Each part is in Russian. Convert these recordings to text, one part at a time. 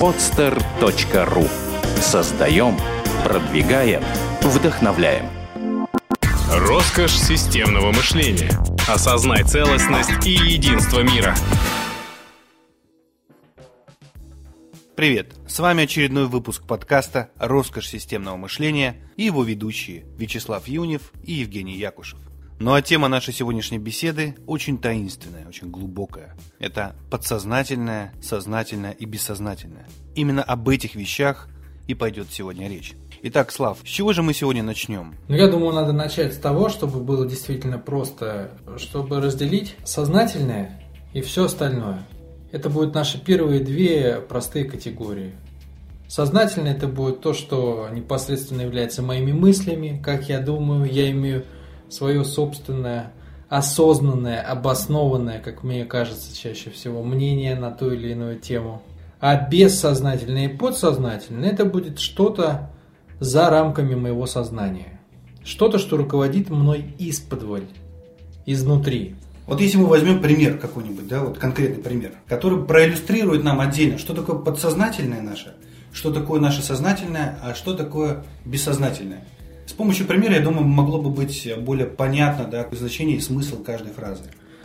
podster.ru Создаем, продвигаем, вдохновляем. Роскошь системного мышления. Осознай целостность и единство мира. Привет! С вами очередной выпуск подкаста «Роскошь системного мышления» и его ведущие Вячеслав Юнев и Евгений Якушев. Ну а тема нашей сегодняшней беседы очень таинственная, очень глубокая. Это подсознательное, сознательное и бессознательное. Именно об этих вещах и пойдет сегодня речь. Итак, Слав, с чего же мы сегодня начнем? Ну, я думаю, надо начать с того, чтобы было действительно просто, чтобы разделить сознательное и все остальное. Это будут наши первые две простые категории. Сознательное это будет то, что непосредственно является моими мыслями, как я думаю, я имею свое собственное, осознанное, обоснованное, как мне кажется чаще всего, мнение на ту или иную тему. А бессознательное и подсознательное это будет что-то за рамками моего сознания. Что-то, что руководит мной из-под изнутри. Вот если мы возьмем пример какой-нибудь, да, вот конкретный пример, который проиллюстрирует нам отдельно, что такое подсознательное наше, что такое наше сознательное, а что такое бессознательное. Помощью примера, я думаю, могло бы быть более понятно да, значение и смысл каждой фразы.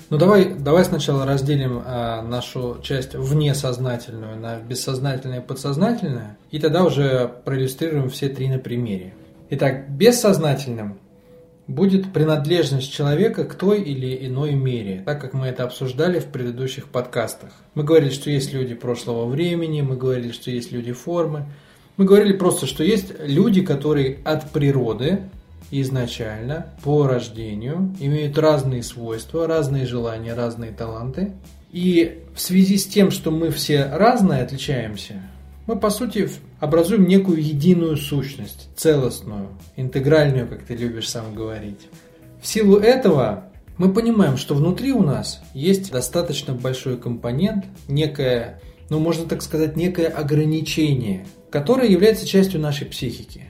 Ну давай, давай сначала разделим а, нашу часть внесознательную на бессознательное и подсознательное, и тогда уже проиллюстрируем все три на примере. Итак, бессознательным будет принадлежность человека к той или иной мере, так как мы это обсуждали в предыдущих подкастах. Мы говорили, что есть люди прошлого времени, мы говорили, что есть люди формы, мы говорили просто, что есть люди, которые от природы изначально, по рождению, имеют разные свойства, разные желания, разные таланты. И в связи с тем, что мы все разные, отличаемся, мы, по сути, образуем некую единую сущность, целостную, интегральную, как ты любишь сам говорить. В силу этого мы понимаем, что внутри у нас есть достаточно большой компонент, некое, ну можно так сказать, некое ограничение, которое является частью нашей психики.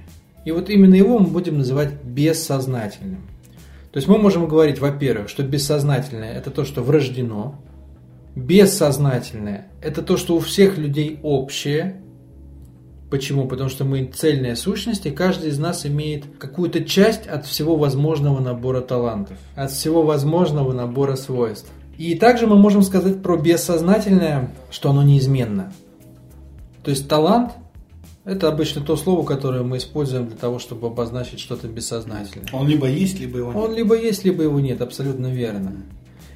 И вот именно его мы будем называть бессознательным. То есть мы можем говорить, во-первых, что бессознательное – это то, что врождено. Бессознательное – это то, что у всех людей общее. Почему? Потому что мы цельная сущность, и каждый из нас имеет какую-то часть от всего возможного набора талантов, от всего возможного набора свойств. И также мы можем сказать про бессознательное, что оно неизменно. То есть талант это обычно то слово, которое мы используем для того, чтобы обозначить что-то бессознательное. Он либо есть, либо его нет. Он либо есть, либо его нет, абсолютно верно.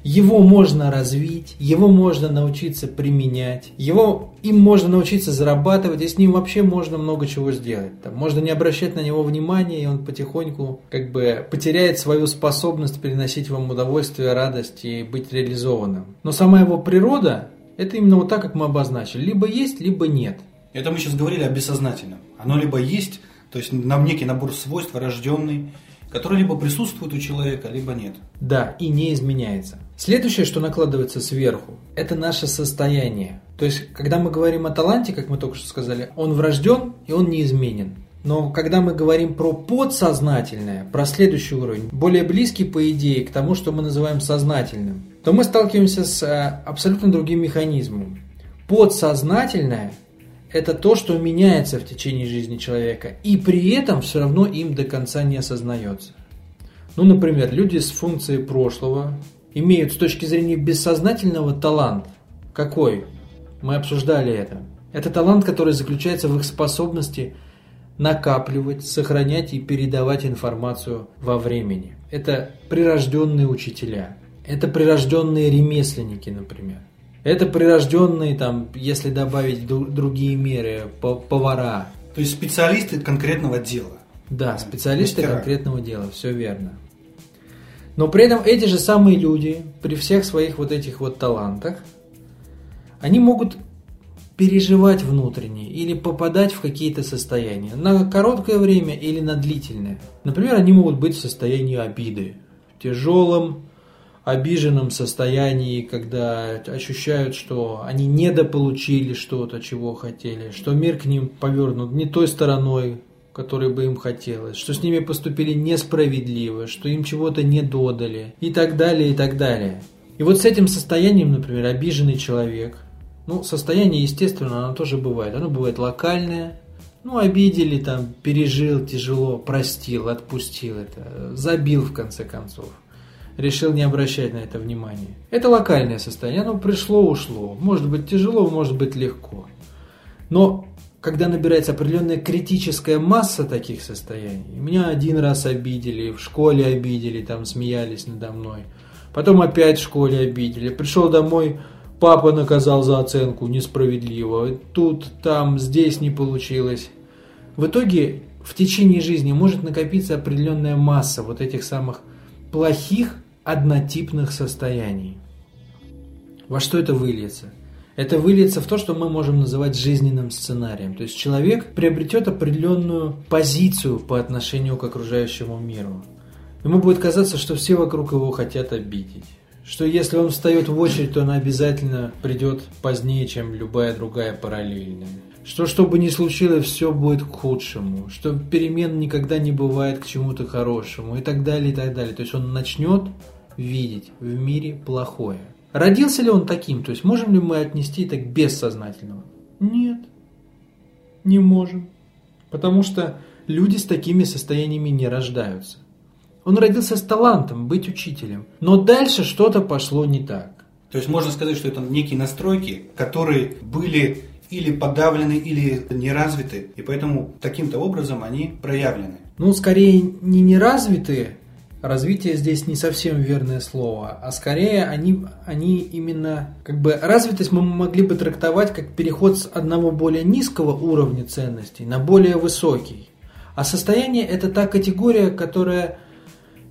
Его можно развить, его можно научиться применять, его, им можно научиться зарабатывать, и с ним вообще можно много чего сделать. Там, можно не обращать на него внимания, и он потихоньку как бы потеряет свою способность приносить вам удовольствие, радость и быть реализованным. Но сама его природа, это именно вот так, как мы обозначили. Либо есть, либо нет. Это мы сейчас говорили о бессознательном. Оно либо есть, то есть нам некий набор свойств рожденный, который либо присутствует у человека, либо нет. Да, и не изменяется. Следующее, что накладывается сверху, это наше состояние. То есть, когда мы говорим о таланте, как мы только что сказали, он врожден и он неизменен. Но когда мы говорим про подсознательное, про следующий уровень, более близкий по идее к тому, что мы называем сознательным, то мы сталкиваемся с э, абсолютно другим механизмом. Подсознательное это то, что меняется в течение жизни человека, и при этом все равно им до конца не осознается. Ну, например, люди с функцией прошлого имеют с точки зрения бессознательного талант. Какой? Мы обсуждали это. Это талант, который заключается в их способности накапливать, сохранять и передавать информацию во времени. Это прирожденные учителя. Это прирожденные ремесленники, например. Это прирожденные, там, если добавить другие меры, повара. То есть специалисты конкретного дела. Да, специалисты Мастера. конкретного дела, все верно. Но при этом эти же самые люди, при всех своих вот этих вот талантах, они могут переживать внутренне или попадать в какие-то состояния на короткое время или на длительное. Например, они могут быть в состоянии обиды, тяжелом, обиженном состоянии, когда ощущают, что они недополучили что-то, чего хотели, что мир к ним повернут не той стороной, которой бы им хотелось, что с ними поступили несправедливо, что им чего-то не додали и так далее, и так далее. И вот с этим состоянием, например, обиженный человек Ну, состояние, естественно, оно тоже бывает. Оно бывает локальное, ну, обидели, там, пережил тяжело, простил, отпустил это, забил в конце концов. Решил не обращать на это внимания. Это локальное состояние, оно пришло, ушло. Может быть тяжело, может быть легко. Но когда набирается определенная критическая масса таких состояний, меня один раз обидели, в школе обидели, там смеялись надо мной, потом опять в школе обидели, пришел домой, папа наказал за оценку несправедливо, тут, там, здесь не получилось. В итоге в течение жизни может накопиться определенная масса вот этих самых плохих однотипных состояний. Во что это выльется? Это выльется в то, что мы можем называть жизненным сценарием. То есть человек приобретет определенную позицию по отношению к окружающему миру. Ему будет казаться, что все вокруг его хотят обидеть. Что если он встает в очередь, то он обязательно придет позднее, чем любая другая параллельная. Что что бы ни случилось, все будет к худшему. Что перемен никогда не бывает к чему-то хорошему и так далее, и так далее. То есть он начнет видеть в мире плохое. Родился ли он таким? То есть можем ли мы отнести это к бессознательному? Нет, не можем. Потому что люди с такими состояниями не рождаются. Он родился с талантом быть учителем, но дальше что-то пошло не так. То есть можно сказать, что это некие настройки, которые были или подавлены, или не развиты, и поэтому таким-то образом они проявлены. Ну, скорее не неразвитые, развитие здесь не совсем верное слово, а скорее они, они именно, как бы, развитость мы могли бы трактовать как переход с одного более низкого уровня ценностей на более высокий. А состояние это та категория, которая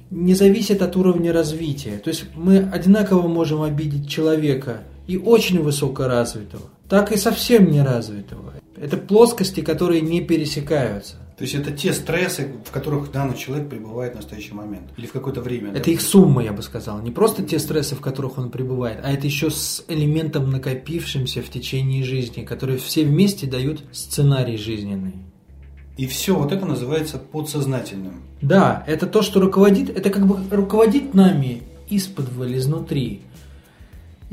не зависит от уровня развития. То есть мы одинаково можем обидеть человека и очень высокоразвитого, так и совсем неразвитого. Это плоскости, которые не пересекаются. То есть это те стрессы, в которых данный человек пребывает в настоящий момент. Или в какое-то время. Это их сумма, я бы сказал. Не просто те стрессы, в которых он пребывает, а это еще с элементом накопившимся в течение жизни, которые все вместе дают сценарий жизненный. И все вот это называется подсознательным. Да, это то, что руководит, это как бы руководит нами из-под изнутри.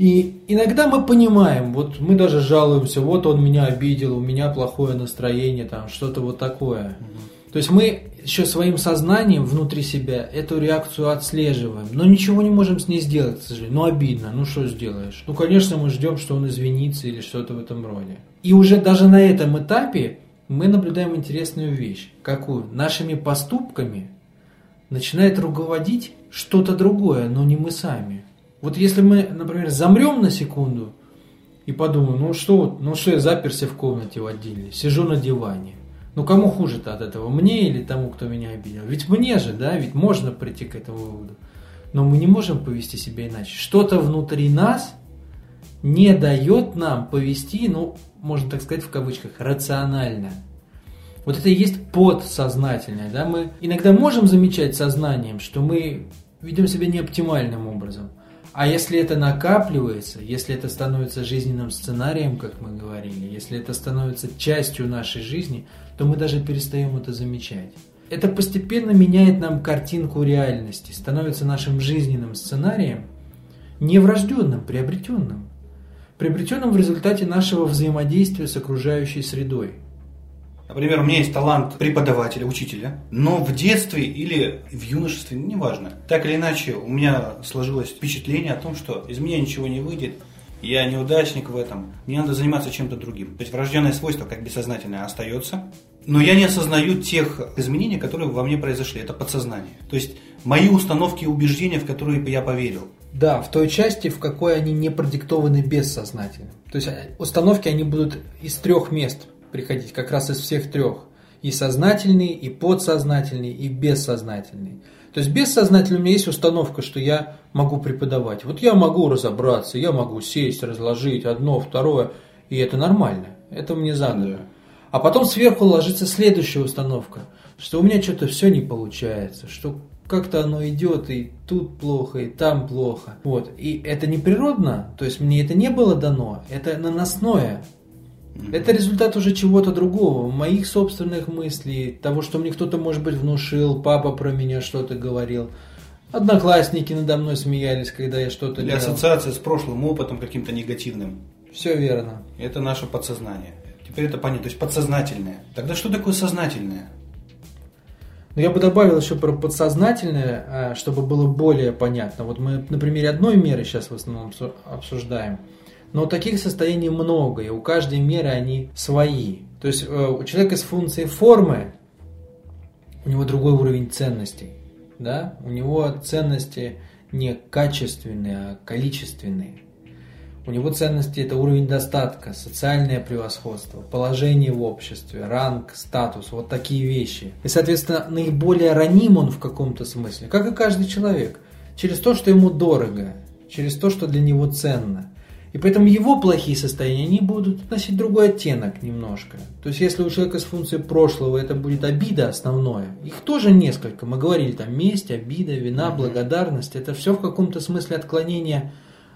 И иногда мы понимаем, вот мы даже жалуемся, вот он меня обидел, у меня плохое настроение, там что-то вот такое. То есть мы еще своим сознанием внутри себя эту реакцию отслеживаем, но ничего не можем с ней сделать, к сожалению. Ну обидно, ну что сделаешь? Ну конечно мы ждем, что он извинится или что-то в этом роде. И уже даже на этом этапе мы наблюдаем интересную вещь. Какую? Нашими поступками начинает руководить что-то другое, но не мы сами. Вот если мы, например, замрем на секунду и подумаем, ну что, ну что я заперся в комнате в отделе, сижу на диване. Ну кому хуже-то от этого, мне или тому, кто меня обидел? Ведь мне же, да, ведь можно прийти к этому выводу. Но мы не можем повести себя иначе. Что-то внутри нас не дает нам повести, ну, можно так сказать в кавычках, рационально. Вот это и есть подсознательное. Да? Мы иногда можем замечать сознанием, что мы ведем себя неоптимальным образом – а если это накапливается, если это становится жизненным сценарием, как мы говорили, если это становится частью нашей жизни, то мы даже перестаем это замечать. Это постепенно меняет нам картинку реальности, становится нашим жизненным сценарием, не врожденным, приобретенным. Приобретенным в результате нашего взаимодействия с окружающей средой – Например, у меня есть талант преподавателя, учителя, но в детстве или в юношестве, неважно, так или иначе у меня сложилось впечатление о том, что из меня ничего не выйдет, я неудачник в этом, мне надо заниматься чем-то другим. То есть врожденное свойство, как бессознательное, остается, но я не осознаю тех изменений, которые во мне произошли. Это подсознание. То есть мои установки и убеждения, в которые я поверил. Да, в той части, в какой они не продиктованы бессознательно. То есть установки, они будут из трех мест приходить как раз из всех трех. И сознательный, и подсознательный, и бессознательный. То есть бессознательно у меня есть установка, что я могу преподавать. Вот я могу разобраться, я могу сесть, разложить одно, второе, и это нормально. Это мне задано. Да. А потом сверху ложится следующая установка, что у меня что-то все не получается, что как-то оно идет, и тут плохо, и там плохо. Вот. И это не природно, то есть мне это не было дано, это наносное. Это результат уже чего-то другого, моих собственных мыслей, того, что мне кто-то, может быть, внушил, папа про меня что-то говорил. Одноклассники надо мной смеялись, когда я что-то Или делал. ассоциация с прошлым опытом каким-то негативным. Все верно. Это наше подсознание. Теперь это понятно. То есть подсознательное. Тогда что такое сознательное? Но я бы добавил еще про подсознательное, а, чтобы было более понятно. Вот мы на примере одной меры сейчас в основном обсуждаем. Но таких состояний много, и у каждой меры они свои. То есть э, у человека с функцией формы, у него другой уровень ценностей. Да? У него ценности не качественные, а количественные. У него ценности это уровень достатка, социальное превосходство, положение в обществе, ранг, статус, вот такие вещи. И, соответственно, наиболее раним он в каком-то смысле, как и каждый человек, через то, что ему дорого, через то, что для него ценно. И поэтому его плохие состояния, они будут носить другой оттенок немножко. То есть, если у человека с функцией прошлого это будет обида основное, их тоже несколько. Мы говорили там месть, обида, вина, благодарность. Это все в каком-то смысле отклонение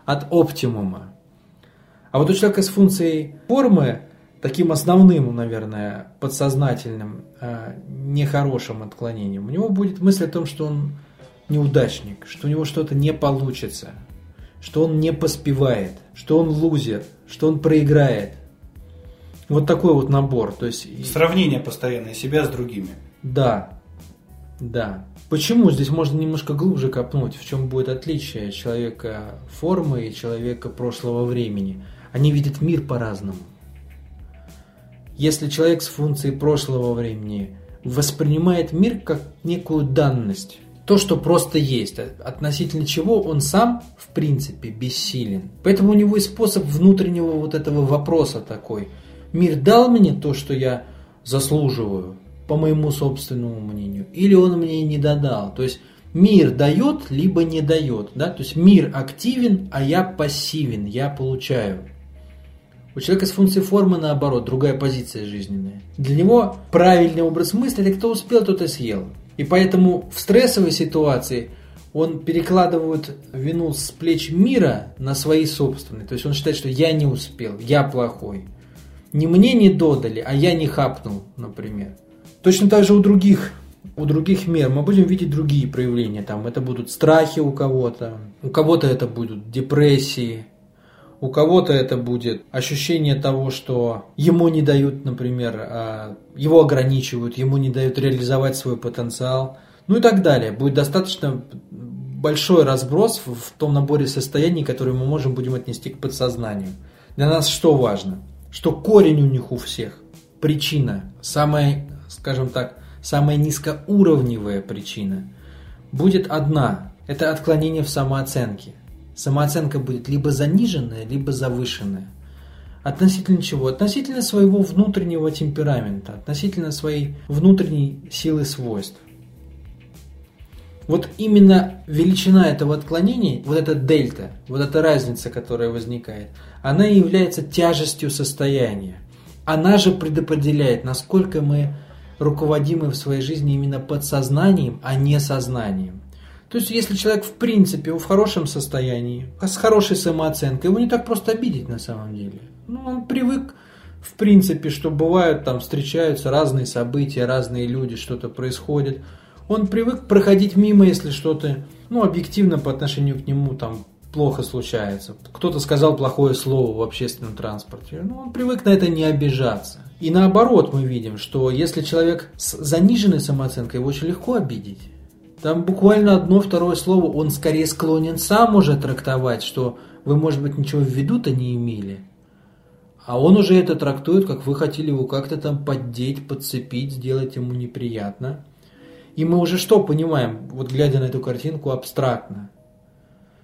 от оптимума. А вот у человека с функцией формы, таким основным, наверное, подсознательным, э, нехорошим отклонением, у него будет мысль о том, что он неудачник, что у него что-то не получится, что он не поспевает, что он лузер, что он проиграет. Вот такой вот набор. То есть... Сравнение постоянное себя с другими. Да, да. Почему? Здесь можно немножко глубже копнуть, в чем будет отличие человека формы и человека прошлого времени – они видят мир по-разному. Если человек с функцией прошлого времени воспринимает мир как некую данность, то, что просто есть, относительно чего он сам, в принципе, бессилен. Поэтому у него есть способ внутреннего вот этого вопроса такой. Мир дал мне то, что я заслуживаю, по моему собственному мнению, или он мне не додал. То есть мир дает, либо не дает. Да? То есть мир активен, а я пассивен, я получаю. У человека с функцией формы, наоборот, другая позиция жизненная. Для него правильный образ мысли – это кто успел, тот и съел. И поэтому в стрессовой ситуации он перекладывает вину с плеч мира на свои собственные. То есть он считает, что я не успел, я плохой. Не мне не додали, а я не хапнул, например. Точно так же у других у других мер мы будем видеть другие проявления. Там это будут страхи у кого-то, у кого-то это будут депрессии, у кого-то это будет ощущение того, что ему не дают, например, а, его ограничивают, ему не дают реализовать свой потенциал, ну и так далее. Будет достаточно большой разброс в том наборе состояний, которые мы можем будем отнести к подсознанию. Для нас что важно? Что корень у них у всех, причина, самая, скажем так, самая низкоуровневая причина будет одна. Это отклонение в самооценке – самооценка будет либо заниженная, либо завышенная. Относительно чего? Относительно своего внутреннего темперамента, относительно своей внутренней силы свойств. Вот именно величина этого отклонения, вот эта дельта, вот эта разница, которая возникает, она и является тяжестью состояния. Она же предопределяет, насколько мы руководимы в своей жизни именно подсознанием, а не сознанием. То есть, если человек в принципе в хорошем состоянии, с хорошей самооценкой, его не так просто обидеть на самом деле. Ну, он привык, в принципе, что бывают там, встречаются разные события, разные люди, что-то происходит. Он привык проходить мимо, если что-то, ну, объективно по отношению к нему там плохо случается. Кто-то сказал плохое слово в общественном транспорте. Ну, он привык на это не обижаться. И наоборот мы видим, что если человек с заниженной самооценкой, его очень легко обидеть. Там буквально одно-второе слово он скорее склонен сам уже трактовать, что вы, может быть, ничего в виду-то не имели. А он уже это трактует, как вы хотели его как-то там поддеть, подцепить, сделать ему неприятно. И мы уже что понимаем, вот глядя на эту картинку абстрактно?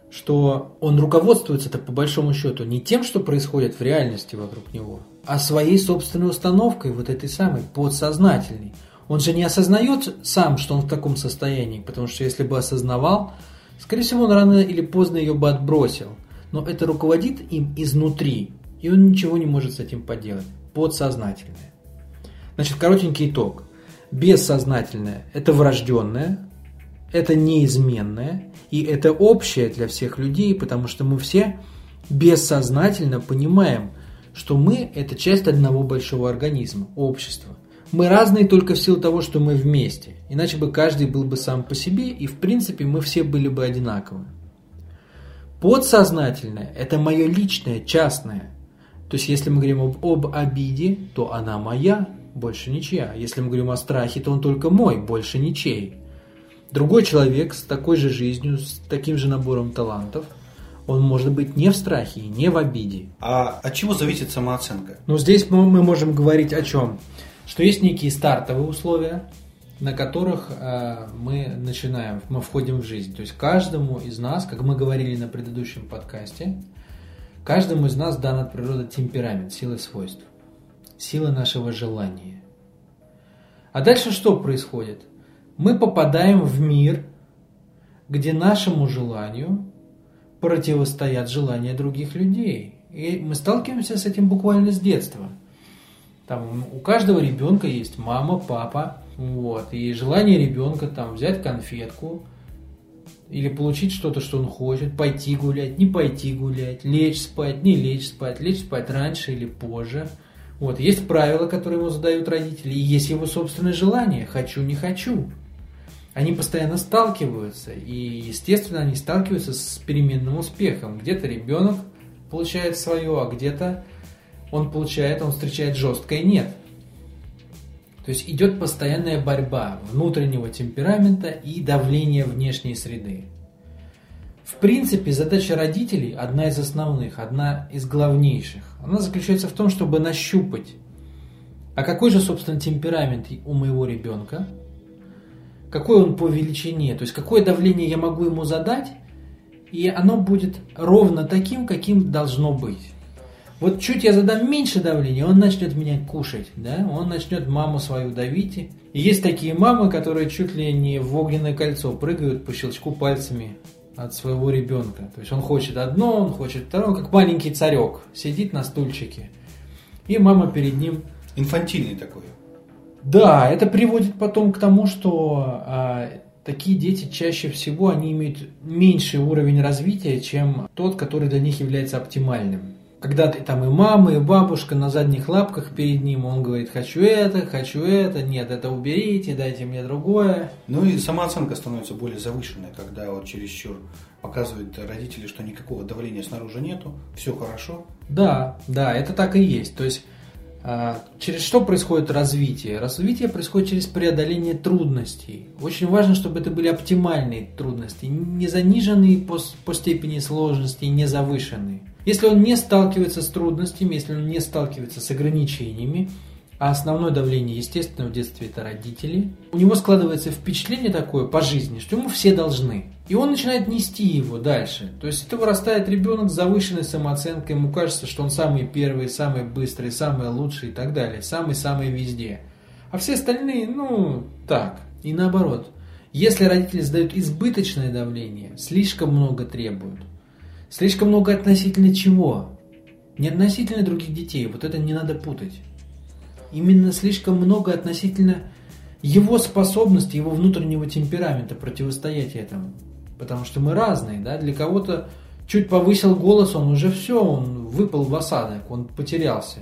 Что он руководствуется-то по большому счету не тем, что происходит в реальности вокруг него, а своей собственной установкой, вот этой самой, подсознательной – он же не осознает сам, что он в таком состоянии, потому что если бы осознавал, скорее всего, он рано или поздно ее бы отбросил. Но это руководит им изнутри, и он ничего не может с этим поделать. Подсознательное. Значит, коротенький итог. Бессознательное – это врожденное, это неизменное, и это общее для всех людей, потому что мы все бессознательно понимаем, что мы – это часть одного большого организма, общества. Мы разные только в силу того, что мы вместе. Иначе бы каждый был бы сам по себе, и в принципе мы все были бы одинаковы. Подсознательное – это мое личное, частное. То есть, если мы говорим об, об обиде, то она моя, больше ничья. Если мы говорим о страхе, то он только мой, больше ничей. Другой человек с такой же жизнью, с таким же набором талантов, он может быть не в страхе, не в обиде. А от чего зависит самооценка? Ну, здесь мы, мы можем говорить о чем? Что есть некие стартовые условия, на которых э, мы начинаем, мы входим в жизнь. То есть каждому из нас, как мы говорили на предыдущем подкасте, каждому из нас дан от природы темперамент, силы свойств, сила нашего желания. А дальше что происходит? Мы попадаем в мир, где нашему желанию противостоят желания других людей. И мы сталкиваемся с этим буквально с детства. Там у каждого ребенка есть мама, папа, вот, и желание ребенка там взять конфетку или получить что-то, что он хочет, пойти гулять, не пойти гулять, лечь спать, не лечь спать, лечь спать раньше или позже. Вот, есть правила, которые ему задают родители, и есть его собственное желание, хочу, не хочу они постоянно сталкиваются, и, естественно, они сталкиваются с переменным успехом. Где-то ребенок получает свое, а где-то он получает, он встречает жесткое «нет». То есть идет постоянная борьба внутреннего темперамента и давления внешней среды. В принципе, задача родителей, одна из основных, одна из главнейших, она заключается в том, чтобы нащупать, а какой же, собственно, темперамент у моего ребенка – какой он по величине, то есть какое давление я могу ему задать, и оно будет ровно таким, каким должно быть. Вот чуть я задам меньше давления, он начнет меня кушать, да, он начнет маму свою давить. И есть такие мамы, которые чуть ли не в огненное кольцо прыгают по щелчку пальцами от своего ребенка. То есть он хочет одно, он хочет второе, как маленький царек, сидит на стульчике. И мама перед ним... Инфантильный такой. Да, это приводит потом к тому, что а, такие дети чаще всего они имеют меньший уровень развития, чем тот, который для них является оптимальным. Когда ты там и мама, и бабушка на задних лапках перед ним, он говорит, хочу это, хочу это, нет, это уберите, дайте мне другое. Ну и самооценка становится более завышенной, когда вот чересчур показывают родители, что никакого давления снаружи нету, все хорошо. Да, да, это так и есть. То есть а, через что происходит развитие? Развитие происходит через преодоление трудностей. Очень важно, чтобы это были оптимальные трудности, не заниженные по, по степени сложности, не завышенные. Если он не сталкивается с трудностями, если он не сталкивается с ограничениями, а основное давление, естественно, в детстве это родители, у него складывается впечатление такое по жизни, что ему все должны. И он начинает нести его дальше. То есть это вырастает ребенок с завышенной самооценкой, ему кажется, что он самый первый, самый быстрый, самый лучший и так далее, самый-самый везде. А все остальные, ну, так. И наоборот. Если родители задают избыточное давление, слишком много требуют, слишком много относительно чего? Не относительно других детей, вот это не надо путать именно слишком много относительно его способности, его внутреннего темперамента противостоять этому. Потому что мы разные, да, для кого-то чуть повысил голос, он уже все, он выпал в осадок, он потерялся.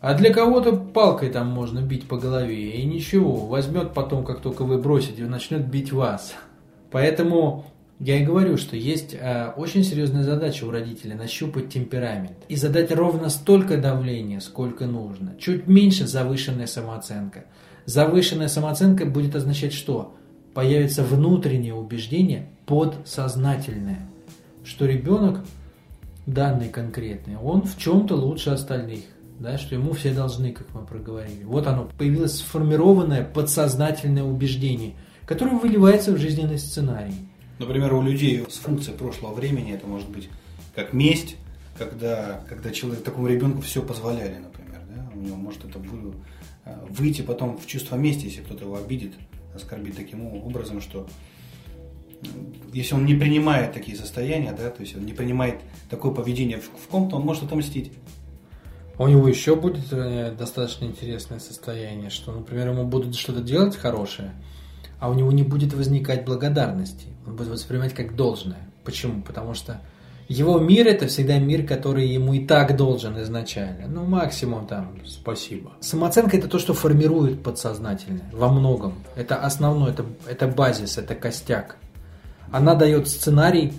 А для кого-то палкой там можно бить по голове, и ничего, возьмет потом, как только вы бросите, начнет бить вас. Поэтому я и говорю, что есть э, очень серьезная задача у родителей нащупать темперамент и задать ровно столько давления, сколько нужно. Чуть меньше завышенная самооценка. Завышенная самооценка будет означать что? Появится внутреннее убеждение подсознательное, что ребенок данный конкретный, он в чем-то лучше остальных, да, что ему все должны, как мы проговорили. Вот оно, появилось сформированное подсознательное убеждение, которое выливается в жизненный сценарий. Например, у людей с функцией прошлого времени это может быть как месть, когда, когда человек, такому ребенку все позволяли, например. Да? У него может это э, выйти потом в чувство мести, если кто-то его обидит, оскорбит таким образом, что если он не принимает такие состояния, да, то есть он не принимает такое поведение в, в ком-то, он может отомстить. У него еще будет э, достаточно интересное состояние, что, например, ему будут что-то делать хорошее, а у него не будет возникать благодарности. Он будет воспринимать как должное. Почему? Потому что его мир это всегда мир, который ему и так должен изначально. Ну, максимум там спасибо. Самооценка это то, что формирует подсознательное во многом. Это основное, это, это базис, это костяк. Она дает сценарий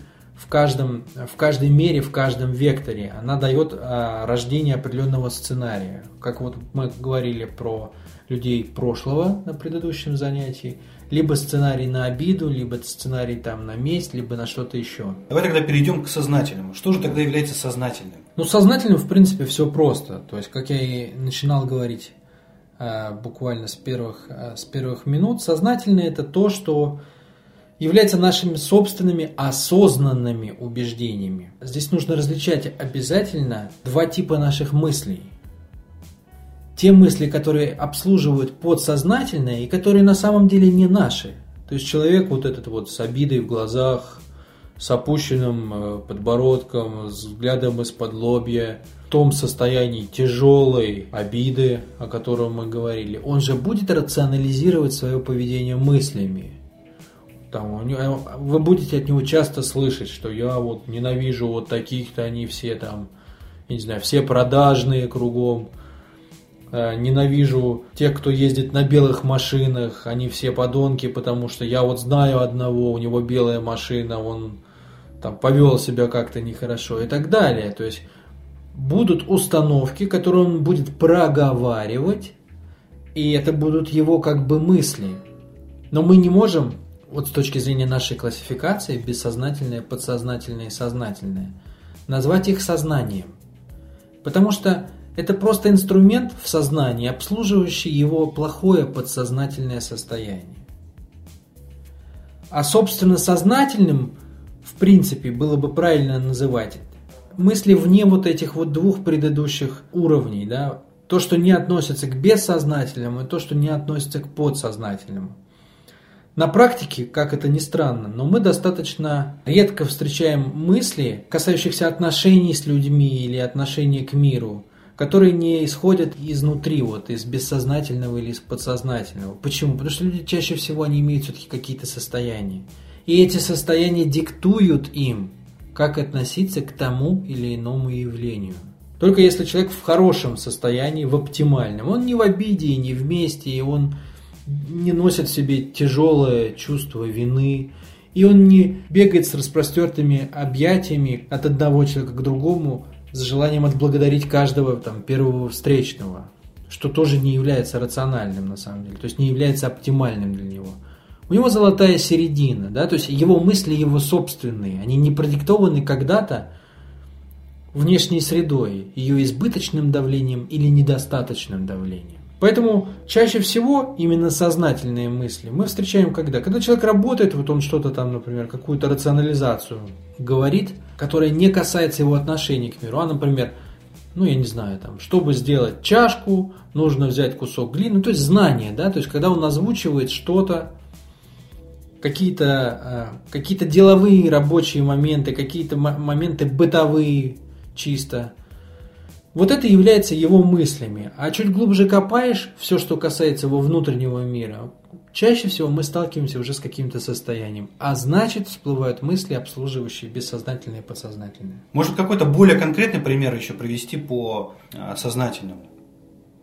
в, каждом, в каждой мере, в каждом векторе. Она дает а, рождение определенного сценария. Как вот мы говорили про людей прошлого на предыдущем занятии, либо сценарий на обиду, либо сценарий там на месть, либо на что-то еще. Давай тогда перейдем к сознательному. Что же тогда является сознательным? Ну, сознательным, в принципе, все просто. То есть, как я и начинал говорить а, буквально с первых, а, с первых минут, сознательное это то, что является нашими собственными осознанными убеждениями. Здесь нужно различать обязательно два типа наших мыслей. Те мысли, которые обслуживают подсознательное и которые на самом деле не наши. То есть человек вот этот вот с обидой в глазах, с опущенным э, подбородком, с взглядом из-под лобья, в том состоянии тяжелой обиды, о котором мы говорили, он же будет рационализировать свое поведение мыслями. Там, вы будете от него часто слышать, что я вот ненавижу вот таких-то, они все там, я не знаю, все продажные кругом. Э, ненавижу тех, кто ездит на белых машинах, они все подонки, потому что я вот знаю одного, у него белая машина, он там повел себя как-то нехорошо и так далее. То есть будут установки, которые он будет проговаривать, и это будут его как бы мысли. Но мы не можем вот с точки зрения нашей классификации, бессознательное, подсознательное и сознательное, назвать их сознанием. Потому что это просто инструмент в сознании, обслуживающий его плохое подсознательное состояние. А собственно сознательным, в принципе, было бы правильно называть мысли вне вот этих вот двух предыдущих уровней, да, то, что не относится к бессознательному, и то, что не относится к подсознательному. На практике, как это ни странно, но мы достаточно редко встречаем мысли, касающихся отношений с людьми или отношения к миру, которые не исходят изнутри, вот из бессознательного или из подсознательного. Почему? Потому что люди чаще всего они имеют все-таки какие-то состояния. И эти состояния диктуют им, как относиться к тому или иному явлению. Только если человек в хорошем состоянии, в оптимальном, он не в обиде и не вместе, и он не носит в себе тяжелое чувство вины, и он не бегает с распростертыми объятиями от одного человека к другому с желанием отблагодарить каждого там, первого встречного, что тоже не является рациональным на самом деле, то есть не является оптимальным для него. У него золотая середина, да, то есть его мысли его собственные, они не продиктованы когда-то внешней средой, ее избыточным давлением или недостаточным давлением. Поэтому чаще всего именно сознательные мысли мы встречаем когда? Когда человек работает, вот он что-то там, например, какую-то рационализацию говорит, которая не касается его отношений к миру. А, например, ну, я не знаю, там, чтобы сделать чашку, нужно взять кусок глины, то есть знание, да, то есть когда он озвучивает что-то, какие-то какие деловые рабочие моменты, какие-то моменты бытовые чисто, вот это является его мыслями. А чуть глубже копаешь, все, что касается его внутреннего мира, чаще всего мы сталкиваемся уже с каким-то состоянием. А значит, всплывают мысли, обслуживающие бессознательное и подсознательное. Может какой-то более конкретный пример еще привести по а, сознательному?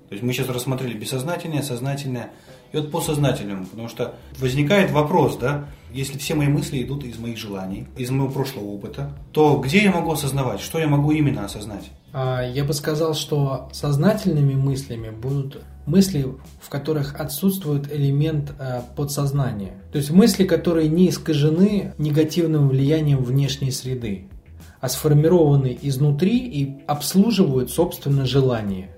То есть мы сейчас рассмотрели бессознательное, сознательное и вот по сознательному, потому что возникает вопрос, да, если все мои мысли идут из моих желаний, из моего прошлого опыта, то где я могу осознавать, что я могу именно осознать? А, я бы сказал, что сознательными мыслями будут мысли, в которых отсутствует элемент а, подсознания. То есть мысли, которые не искажены негативным влиянием внешней среды, а сформированы изнутри и обслуживают собственно желание.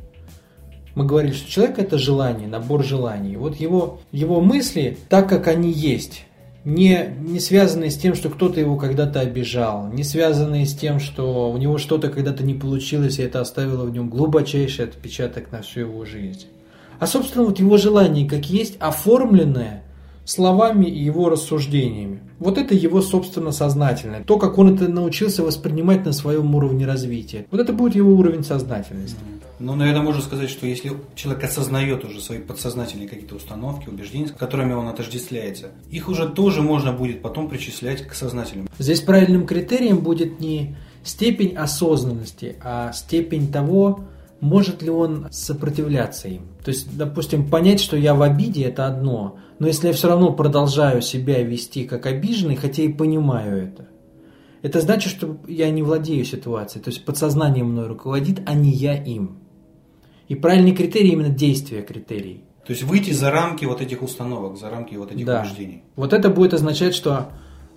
Мы говорили, что человек это желание, набор желаний. Вот его, его мысли, так как они есть, не, не связанные с тем, что кто-то его когда-то обижал, не связанные с тем, что у него что-то когда-то не получилось, и это оставило в нем глубочайший отпечаток на всю его жизнь. А, собственно, вот его желание как есть, оформленное словами и его рассуждениями. Вот это его, собственно, сознательное. То, как он это научился воспринимать на своем уровне развития. Вот это будет его уровень сознательности. Ну, наверное, можно сказать, что если человек осознает уже свои подсознательные какие-то установки, убеждения, с которыми он отождествляется, их уже тоже можно будет потом причислять к сознательным. Здесь правильным критерием будет не степень осознанности, а степень того, может ли он сопротивляться им. То есть, допустим, понять, что я в обиде, это одно, но если я все равно продолжаю себя вести как обиженный, хотя и понимаю это, это значит, что я не владею ситуацией. То есть подсознание мной руководит, а не я им. И правильный критерий именно действия критерий. То есть выйти за рамки вот этих установок, за рамки вот этих Да. убеждений. Вот это будет означать, что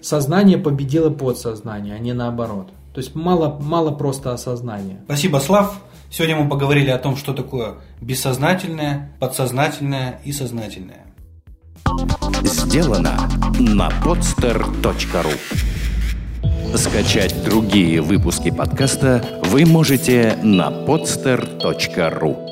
сознание победило подсознание, а не наоборот. То есть мало, мало просто осознания. Спасибо, Слав. Сегодня мы поговорили о том, что такое бессознательное, подсознательное и сознательное. Сделано на podster.ru Скачать другие выпуски подкаста вы можете на podster.ru